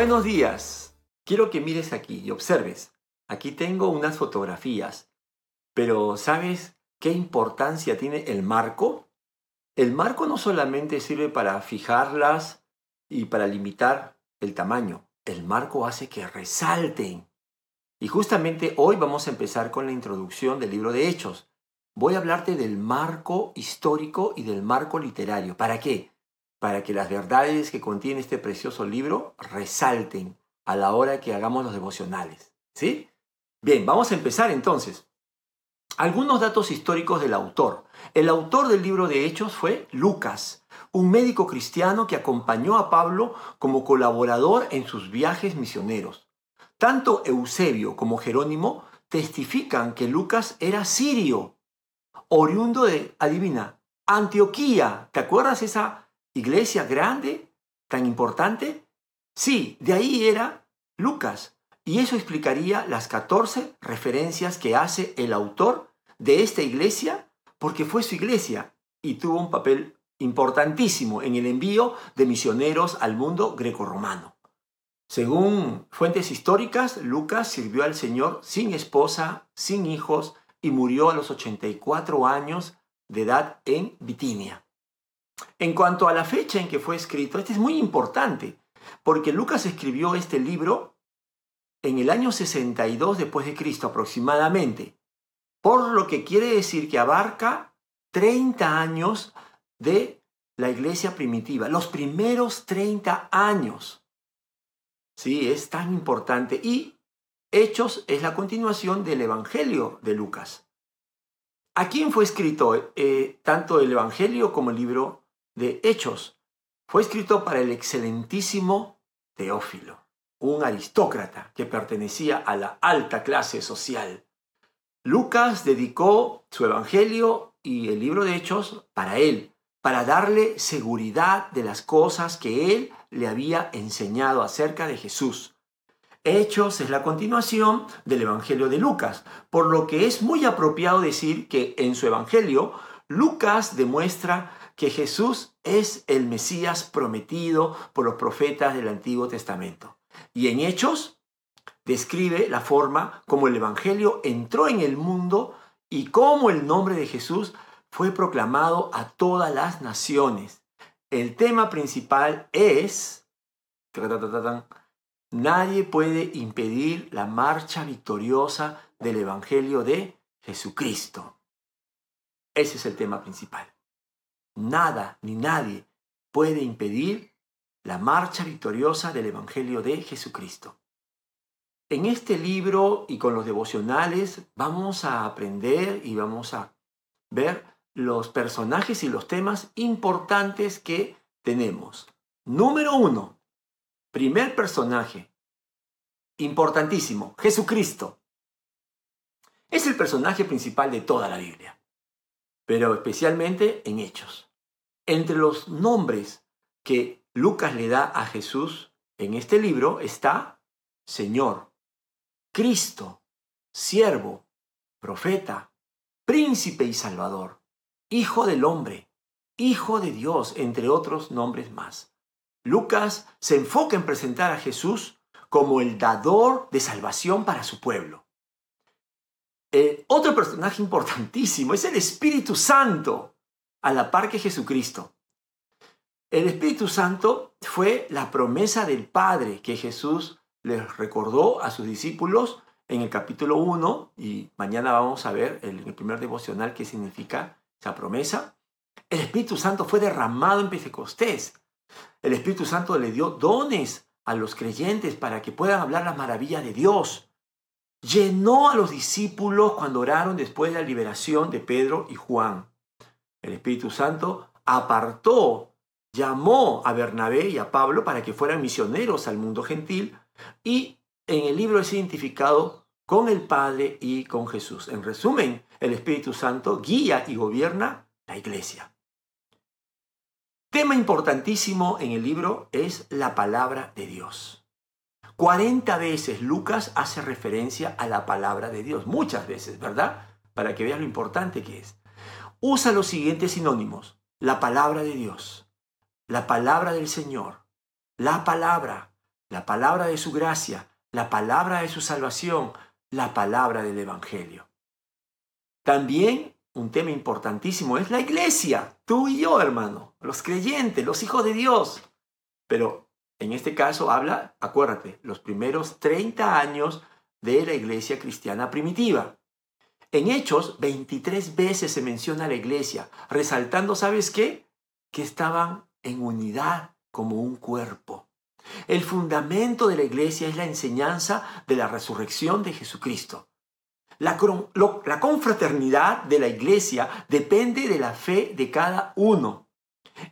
Buenos días. Quiero que mires aquí y observes. Aquí tengo unas fotografías, pero ¿sabes qué importancia tiene el marco? El marco no solamente sirve para fijarlas y para limitar el tamaño, el marco hace que resalten. Y justamente hoy vamos a empezar con la introducción del libro de Hechos. Voy a hablarte del marco histórico y del marco literario. ¿Para qué? Para que las verdades que contiene este precioso libro resalten a la hora que hagamos los devocionales. ¿Sí? Bien, vamos a empezar entonces. Algunos datos históricos del autor. El autor del libro de Hechos fue Lucas, un médico cristiano que acompañó a Pablo como colaborador en sus viajes misioneros. Tanto Eusebio como Jerónimo testifican que Lucas era sirio, oriundo de, adivina, Antioquía. ¿Te acuerdas esa iglesia grande, tan importante? Sí, de ahí era Lucas. Y eso explicaría las 14 referencias que hace el autor de esta iglesia, porque fue su iglesia y tuvo un papel importantísimo en el envío de misioneros al mundo grecorromano. Según fuentes históricas, Lucas sirvió al Señor sin esposa, sin hijos y murió a los 84 años de edad en Bitinia. En cuanto a la fecha en que fue escrito, este es muy importante, porque Lucas escribió este libro en el año 62 después de Cristo aproximadamente, por lo que quiere decir que abarca 30 años de la iglesia primitiva, los primeros 30 años. Sí, es tan importante. Y Hechos es la continuación del Evangelio de Lucas. ¿A quién fue escrito eh, tanto el Evangelio como el libro de Hechos? Fue escrito para el excelentísimo Teófilo, un aristócrata que pertenecía a la alta clase social. Lucas dedicó su Evangelio y el libro de Hechos para él, para darle seguridad de las cosas que él le había enseñado acerca de Jesús. Hechos es la continuación del Evangelio de Lucas, por lo que es muy apropiado decir que en su Evangelio Lucas demuestra que Jesús es el Mesías prometido por los profetas del Antiguo Testamento. Y en Hechos describe la forma como el Evangelio entró en el mundo y cómo el nombre de Jesús fue proclamado a todas las naciones. El tema principal es, nadie puede impedir la marcha victoriosa del Evangelio de Jesucristo. Ese es el tema principal. Nada ni nadie puede impedir la marcha victoriosa del Evangelio de Jesucristo. En este libro y con los devocionales vamos a aprender y vamos a ver los personajes y los temas importantes que tenemos. Número uno, primer personaje, importantísimo, Jesucristo. Es el personaje principal de toda la Biblia, pero especialmente en Hechos. Entre los nombres que Lucas le da a Jesús en este libro está Señor, Cristo, siervo, profeta, príncipe y salvador. Hijo del Hombre, Hijo de Dios, entre otros nombres más. Lucas se enfoca en presentar a Jesús como el dador de salvación para su pueblo. Eh, otro personaje importantísimo es el Espíritu Santo, a la par que Jesucristo. El Espíritu Santo fue la promesa del Padre que Jesús les recordó a sus discípulos en el capítulo 1 y mañana vamos a ver en el primer devocional qué significa esa promesa, el Espíritu Santo fue derramado en Pentecostés. El Espíritu Santo le dio dones a los creyentes para que puedan hablar las maravillas de Dios. Llenó a los discípulos cuando oraron después de la liberación de Pedro y Juan. El Espíritu Santo apartó, llamó a Bernabé y a Pablo para que fueran misioneros al mundo gentil y en el libro es identificado con el Padre y con Jesús. En resumen, el Espíritu Santo guía y gobierna la iglesia. Tema importantísimo en el libro es la palabra de Dios. 40 veces Lucas hace referencia a la palabra de Dios, muchas veces, ¿verdad? Para que veas lo importante que es. Usa los siguientes sinónimos. La palabra de Dios, la palabra del Señor, la palabra, la palabra de su gracia, la palabra de su salvación, la palabra del Evangelio. También un tema importantísimo es la iglesia, tú y yo, hermano, los creyentes, los hijos de Dios. Pero en este caso habla, acuérdate, los primeros 30 años de la iglesia cristiana primitiva. En Hechos, 23 veces se menciona la iglesia, resaltando, ¿sabes qué? Que estaban en unidad como un cuerpo. El fundamento de la iglesia es la enseñanza de la resurrección de Jesucristo. La, la, confraternidad de la iglesia depende de la fe de cada uno.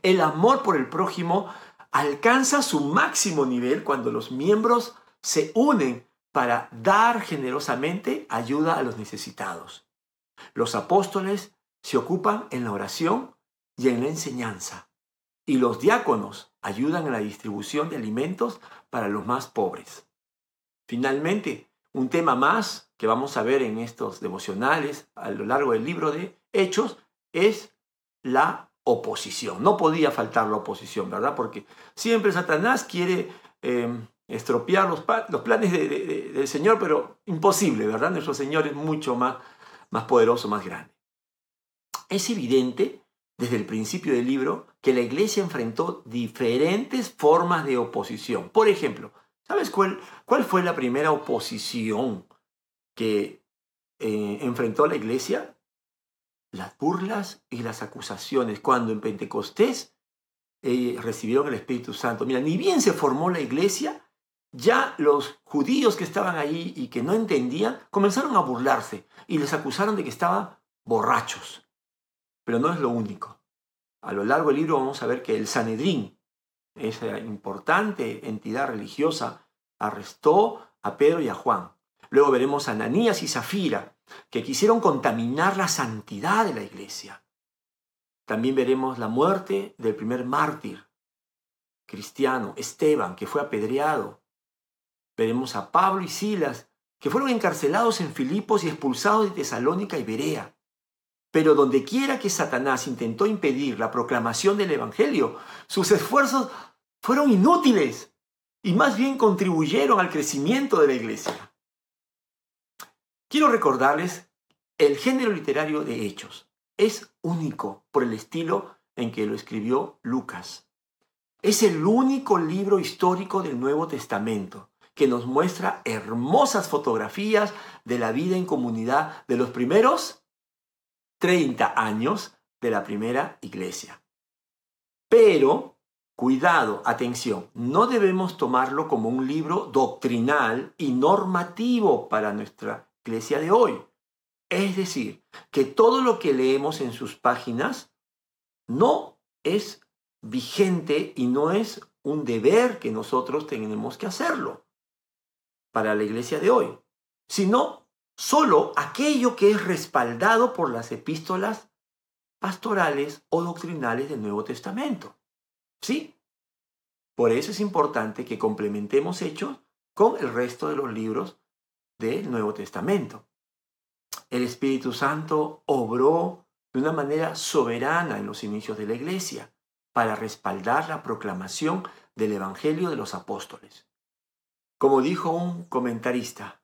El amor por el prójimo alcanza su máximo nivel cuando los miembros se unen para dar generosamente ayuda a los necesitados. Los apóstoles se ocupan en la oración y en la enseñanza. Y los diáconos ayudan en la distribución de alimentos para los más pobres. Finalmente, un tema más que vamos a ver en estos devocionales a lo largo del libro de Hechos es la oposición. No podía faltar la oposición, ¿verdad? Porque siempre Satanás quiere em, estropear los, planes del Señor, pero imposible, ¿verdad? Nuestro Señor es mucho más, más poderoso, más grande. Es evidente desde el principio del libro que la iglesia enfrentó diferentes formas de oposición. Por ejemplo, ¿sabes cuál, cuál fue la primera oposición que eh, enfrentó la iglesia? Las burlas y las acusaciones. Cuando en Pentecostés eh, recibieron el Espíritu Santo. Mira, ni bien se formó la iglesia, ya los judíos que estaban allí y que no entendían comenzaron a burlarse y les acusaron de que estaban borrachos. Pero no es lo único. A lo largo del libro vamos a ver que el Sanedrín, esa importante entidad religiosa, arrestó a Pedro y a Juan. Luego veremos a Ananías y Zafira, que quisieron contaminar la santidad de la iglesia. También veremos la muerte del primer mártir cristiano, Esteban, que fue apedreado. Veremos a Pablo y Silas, que fueron encarcelados en Filipos y expulsados de Tesalónica y Berea. Pero donde quiera que Satanás intentó impedir la proclamación del Evangelio, sus esfuerzos fueron inútiles y más bien contribuyeron al crecimiento de la iglesia. Quiero recordarles el género literario de Hechos. Es único por el estilo en que lo escribió Lucas. Es el único libro histórico del Nuevo Testamento que nos muestra hermosas fotografías de la vida en comunidad de los primeros 30 años de la primera iglesia. Pero, cuidado, atención, no debemos tomarlo como un libro doctrinal y normativo para nuestra iglesia de hoy. Es decir, que todo lo que leemos en sus páginas no es vigente y no es un deber que nosotros tenemos que hacerlo para la iglesia de hoy, sino solo aquello que es respaldado por las epístolas pastorales o doctrinales del Nuevo Testamento. ¿Sí? Por eso es importante que complementemos hechos con el resto de los libros del Nuevo Testamento. El Espíritu Santo obró de una manera soberana en los inicios de la iglesia para respaldar la proclamación del Evangelio de los apóstoles. Como dijo un comentarista,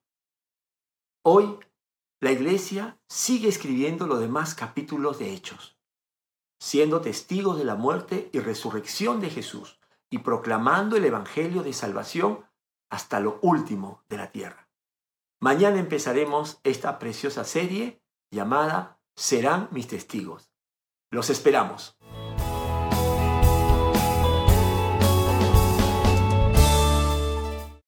Hoy la iglesia sigue escribiendo los demás capítulos de Hechos, siendo testigos de la muerte y resurrección de Jesús y proclamando el Evangelio de salvación hasta lo último de la tierra. Mañana empezaremos esta preciosa serie llamada Serán mis testigos. Los esperamos.